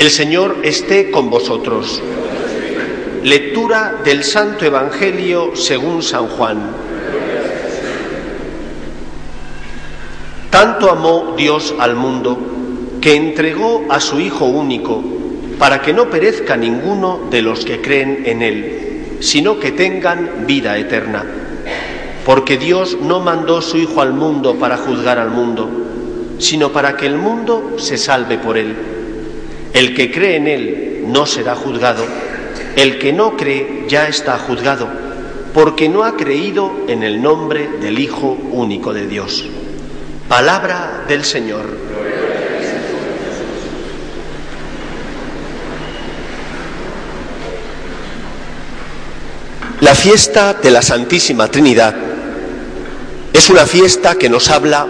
El Señor esté con vosotros. Lectura del Santo Evangelio según San Juan. Tanto amó Dios al mundo que entregó a su Hijo único para que no perezca ninguno de los que creen en Él, sino que tengan vida eterna. Porque Dios no mandó su Hijo al mundo para juzgar al mundo, sino para que el mundo se salve por Él. El que cree en Él no será juzgado, el que no cree ya está juzgado, porque no ha creído en el nombre del Hijo único de Dios. Palabra del Señor. La fiesta de la Santísima Trinidad es una fiesta que nos habla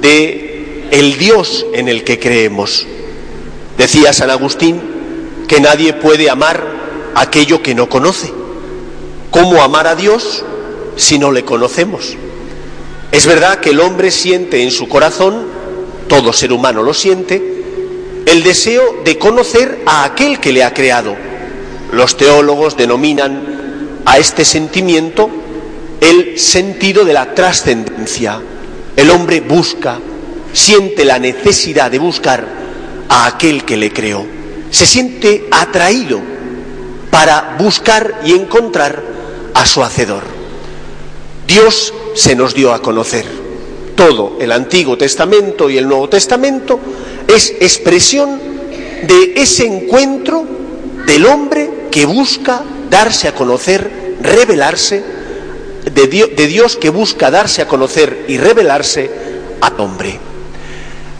de el Dios en el que creemos. Decía San Agustín que nadie puede amar aquello que no conoce. ¿Cómo amar a Dios si no le conocemos? Es verdad que el hombre siente en su corazón, todo ser humano lo siente, el deseo de conocer a aquel que le ha creado. Los teólogos denominan a este sentimiento el sentido de la trascendencia. El hombre busca, siente la necesidad de buscar a aquel que le creó. Se siente atraído para buscar y encontrar a su Hacedor. Dios se nos dio a conocer. Todo el Antiguo Testamento y el Nuevo Testamento es expresión de ese encuentro del hombre que busca darse a conocer, revelarse, de Dios, de Dios que busca darse a conocer y revelarse al hombre.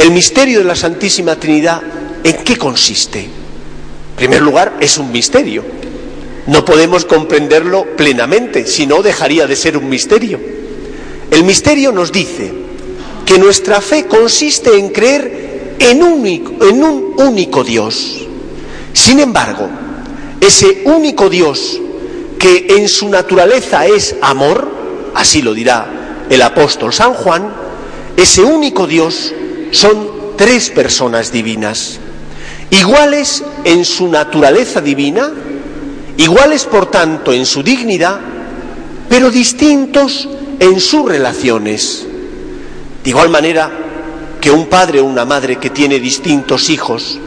El misterio de la Santísima Trinidad, ¿en qué consiste? En primer lugar, es un misterio. No podemos comprenderlo plenamente, si no dejaría de ser un misterio. El misterio nos dice que nuestra fe consiste en creer en en un único Dios. Sin embargo, ese único Dios que en su naturaleza es amor, así lo dirá el apóstol San Juan, ese único Dios son tres personas divinas, iguales en su naturaleza divina, iguales por tanto en su dignidad, pero distintos en sus relaciones. De igual manera que un padre o una madre que tiene distintos hijos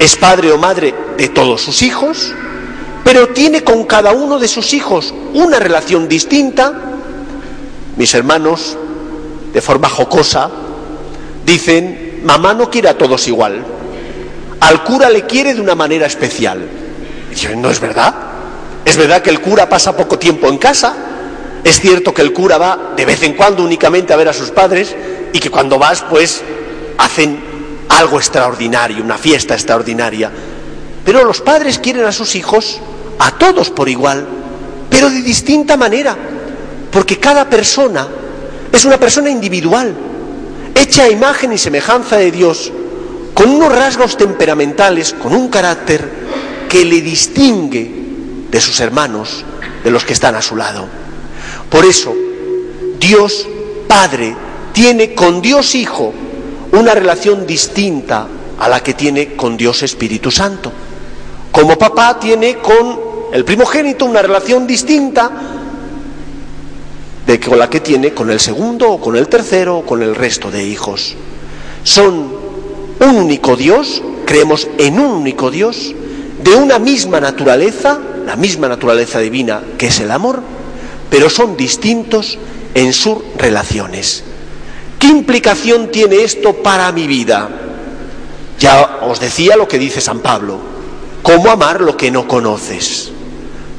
es padre o madre de todos sus hijos, pero tiene con cada uno de sus hijos una relación distinta, mis hermanos, de forma jocosa, dicen, mamá no quiere a todos igual, al cura le quiere de una manera especial. Y no es verdad. Es verdad que el cura pasa poco tiempo en casa, es cierto que el cura va de vez en cuando únicamente a ver a sus padres y que cuando vas pues hacen algo extraordinario, una fiesta extraordinaria. Pero los padres quieren a sus hijos, a todos por igual, pero de distinta manera, porque cada persona es una persona individual, hecha imagen y semejanza de Dios, con unos rasgos temperamentales, con un carácter que le distingue de sus hermanos, de los que están a su lado. Por eso, Dios Padre tiene con Dios Hijo una relación distinta a la que tiene con Dios Espíritu Santo. Como papá tiene con el primogénito una relación distinta de con la que tiene con el segundo o con el tercero o con el resto de hijos. Son un único Dios, creemos en un único Dios, de una misma naturaleza, la misma naturaleza divina que es el amor, pero son distintos en sus relaciones. ¿Qué implicación tiene esto para mi vida? Ya os decía lo que dice San Pablo, ¿cómo amar lo que no conoces?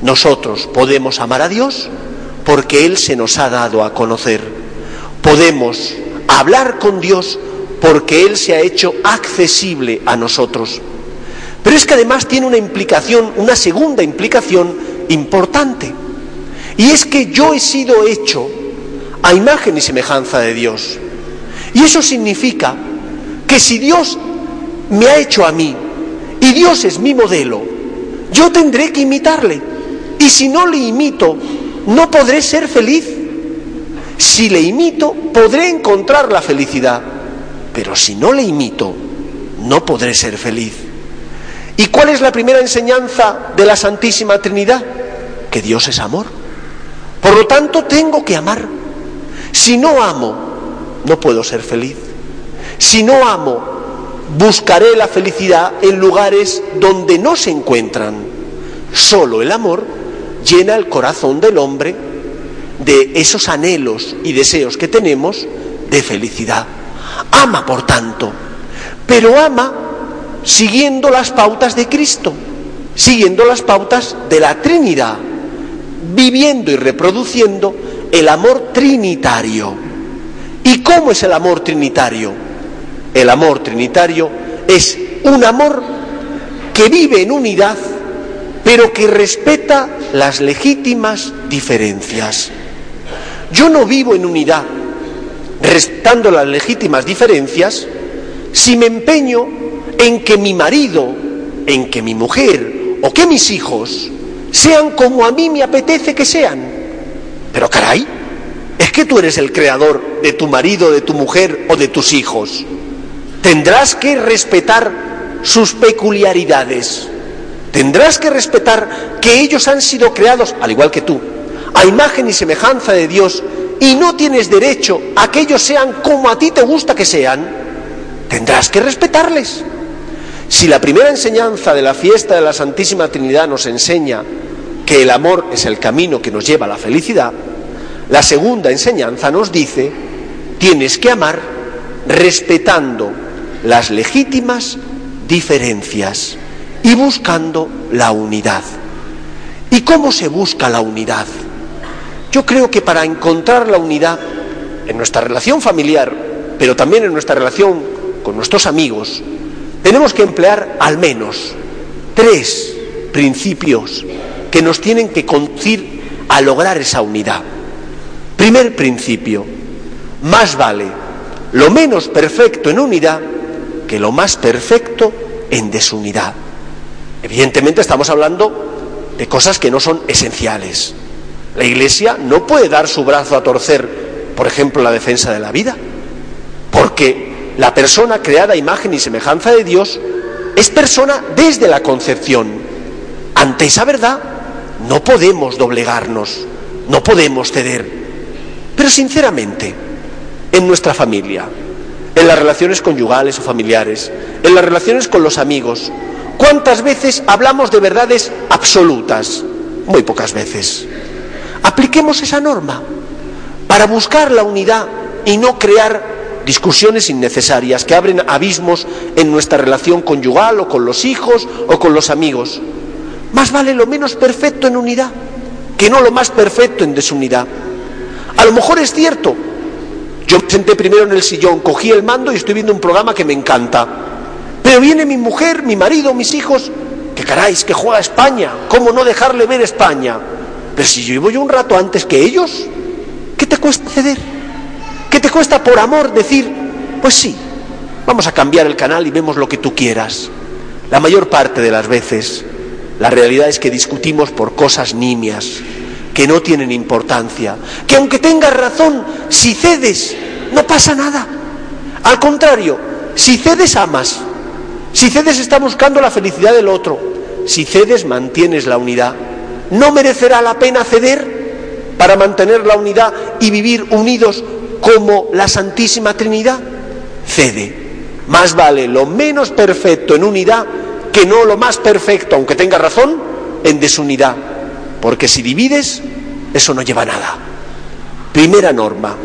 Nosotros podemos amar a Dios porque Él se nos ha dado a conocer. Podemos hablar con Dios porque Él se ha hecho accesible a nosotros. Pero es que además tiene una implicación, una segunda implicación importante. Y es que yo he sido hecho a imagen y semejanza de Dios. Y eso significa que si Dios me ha hecho a mí y Dios es mi modelo, yo tendré que imitarle. Y si no le imito, no podré ser feliz. Si le imito, podré encontrar la felicidad. Pero si no le imito, no podré ser feliz. ¿Y cuál es la primera enseñanza de la Santísima Trinidad? Que Dios es amor. Por lo tanto, tengo que amar. Si no amo, no puedo ser feliz. Si no amo, buscaré la felicidad en lugares donde no se encuentran. Solo el amor llena el corazón del hombre de esos anhelos y deseos que tenemos de felicidad. Ama, por tanto, pero ama siguiendo las pautas de Cristo, siguiendo las pautas de la Trinidad, viviendo y reproduciendo el amor trinitario. ¿Y cómo es el amor trinitario? El amor trinitario es un amor que vive en unidad, pero que respeta las legítimas diferencias. Yo no vivo en unidad, respetando las legítimas diferencias, si me empeño en que mi marido, en que mi mujer o que mis hijos sean como a mí me apetece que sean. Pero caray, es que tú eres el creador de tu marido, de tu mujer o de tus hijos. Tendrás que respetar sus peculiaridades. Tendrás que respetar que ellos han sido creados, al igual que tú, a imagen y semejanza de Dios y no tienes derecho a que ellos sean como a ti te gusta que sean, tendrás que respetarles. Si la primera enseñanza de la fiesta de la Santísima Trinidad nos enseña que el amor es el camino que nos lleva a la felicidad, la segunda enseñanza nos dice, tienes que amar respetando las legítimas diferencias y buscando la unidad. ¿Y cómo se busca la unidad? Yo creo que para encontrar la unidad en nuestra relación familiar, pero también en nuestra relación con nuestros amigos, tenemos que emplear al menos tres principios que nos tienen que conducir a lograr esa unidad. Primer principio, más vale lo menos perfecto en unidad que lo más perfecto en desunidad. Evidentemente estamos hablando de cosas que no son esenciales. La Iglesia no puede dar su brazo a torcer, por ejemplo, la defensa de la vida, porque la persona creada a imagen y semejanza de Dios es persona desde la concepción. Ante esa verdad no podemos doblegarnos, no podemos ceder. Pero sinceramente, en nuestra familia, en las relaciones conyugales o familiares, en las relaciones con los amigos, ¿cuántas veces hablamos de verdades absolutas? Muy pocas veces. Apliquemos esa norma para buscar la unidad y no crear discusiones innecesarias que abren abismos en nuestra relación conyugal o con los hijos o con los amigos. Más vale lo menos perfecto en unidad que no lo más perfecto en desunidad. A lo mejor es cierto. Yo me senté primero en el sillón, cogí el mando y estoy viendo un programa que me encanta. Pero viene mi mujer, mi marido, mis hijos, que caray, que juega España. ¿Cómo no dejarle ver España? Pero si yo yo un rato antes que ellos, ¿qué te cuesta ceder? ¿Qué te cuesta por amor decir, pues sí, vamos a cambiar el canal y vemos lo que tú quieras? La mayor parte de las veces, la realidad es que discutimos por cosas nimias, que no tienen importancia, que aunque tengas razón, si cedes, no pasa nada. Al contrario, si cedes, amas. Si cedes, está buscando la felicidad del otro. Si cedes, mantienes la unidad. ¿No merecerá la pena ceder para mantener la unidad y vivir unidos como la Santísima Trinidad? Cede, Más vale lo menos perfecto en unidad que no lo más perfecto, aunque tenga razón, en desunidad. Porque si divides, eso no lleva a nada. Primera norma,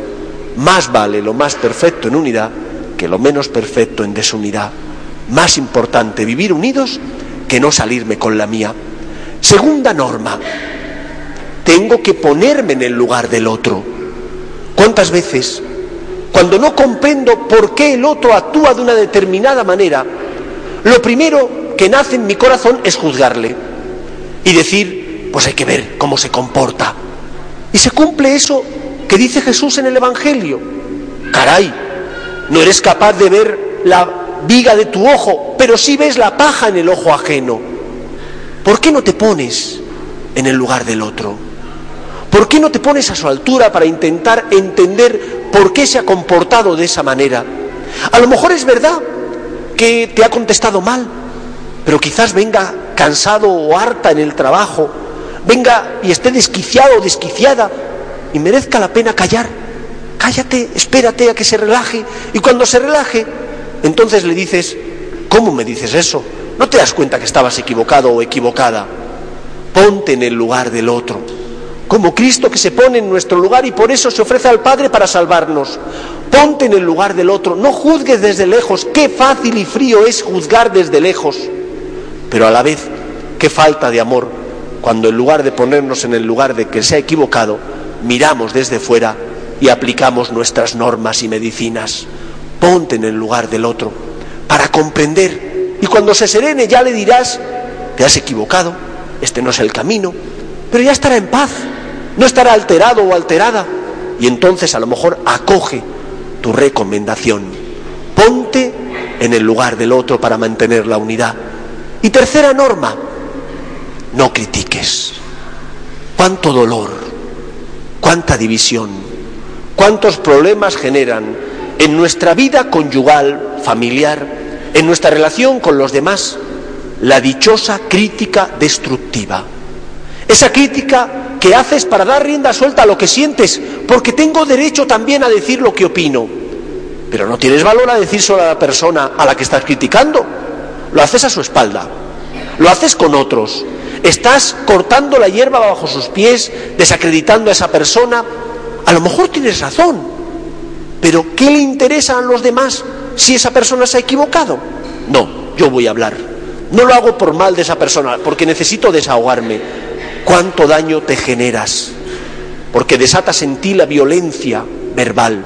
más vale lo más perfecto en unidad que lo menos perfecto en desunidad. Más importante vivir unidos que no salirme con la mía. Segunda norma, tengo que ponerme en el lugar del otro. ¿Cuántas veces, cuando no comprendo por qué el otro actúa de una determinada manera, lo primero que nace en mi corazón es juzgarle y decir, pues hay que ver cómo se comporta. Y se cumple eso que dice Jesús en el Evangelio. Caray, no eres capaz de ver la viga de tu ojo, pero sí ves la paja en el ojo ajeno. ¿Por qué no te pones en el lugar del otro? ¿Por qué no te pones a su altura para intentar entender por qué se ha comportado de esa manera? A lo mejor es verdad que te ha contestado mal, pero quizás venga cansado o harta en el trabajo, venga y esté desquiciado o desquiciada y merezca la pena callar. Cállate, espérate a que se relaje y cuando se relaje, entonces le dices, ¿cómo me dices eso? ¿No te das cuenta que estabas equivocado o equivocada? Ponte en el lugar del otro como Cristo que se pone en nuestro lugar y por eso se ofrece al Padre para salvarnos. Ponte en el lugar del otro, no juzgues desde lejos, qué fácil y frío es juzgar desde lejos, pero a la vez qué falta de amor cuando en lugar de ponernos en el lugar de que se ha equivocado, miramos desde fuera y aplicamos nuestras normas y medicinas. Ponte en el lugar del otro para comprender y cuando se serene ya le dirás, te has equivocado, este no es el camino, pero ya estará en paz no estará alterado o alterada y entonces a lo mejor acoge tu recomendación. Ponte en el lugar del otro para mantener la unidad. Y tercera norma, no critiques. Cuánto dolor, cuánta división, cuántos problemas generan en nuestra vida conyugal, familiar, en nuestra relación con los demás, la dichosa crítica destructiva. Esa crítica que haces para dar rienda suelta a lo que sientes, porque tengo derecho también a decir lo que opino. Pero no tienes valor a decir solo a la persona a la que estás criticando. Lo haces a su espalda, lo haces con otros. Estás cortando la hierba bajo sus pies, desacreditando a esa persona. A lo mejor tienes razón, pero ¿qué le interesa a los demás si esa persona se ha equivocado? No, yo voy a hablar. No lo hago por mal de esa persona, porque necesito desahogarme cuánto daño te generas, porque desatas en ti la violencia verbal,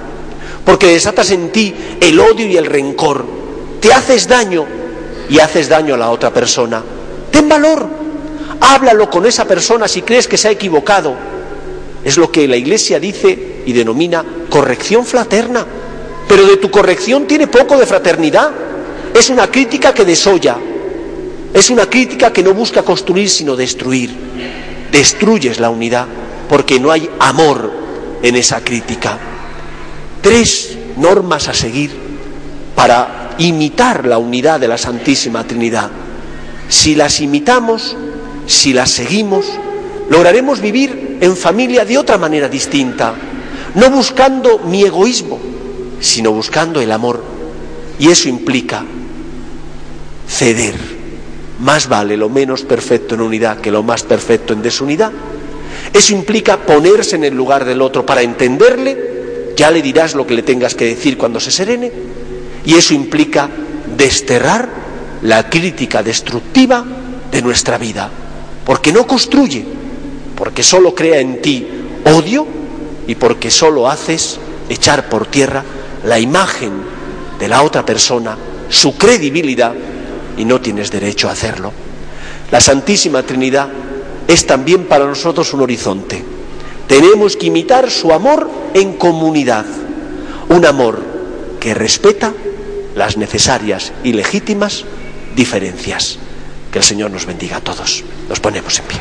porque desatas en ti el odio y el rencor, te haces daño y haces daño a la otra persona. Ten valor, háblalo con esa persona si crees que se ha equivocado. Es lo que la Iglesia dice y denomina corrección fraterna, pero de tu corrección tiene poco de fraternidad. Es una crítica que desolla, es una crítica que no busca construir sino destruir destruyes la unidad porque no hay amor en esa crítica. Tres normas a seguir para imitar la unidad de la Santísima Trinidad. Si las imitamos, si las seguimos, lograremos vivir en familia de otra manera distinta, no buscando mi egoísmo, sino buscando el amor. Y eso implica ceder más vale lo menos perfecto en unidad que lo más perfecto en desunidad. Eso implica ponerse en el lugar del otro para entenderle, ya le dirás lo que le tengas que decir cuando se serene, y eso implica desterrar la crítica destructiva de nuestra vida, porque no construye, porque solo crea en ti odio y porque solo haces echar por tierra la imagen de la otra persona, su credibilidad y no tienes derecho a hacerlo. La Santísima Trinidad es también para nosotros un horizonte. Tenemos que imitar su amor en comunidad, un amor que respeta las necesarias y legítimas diferencias. Que el Señor nos bendiga a todos. Nos ponemos en pie.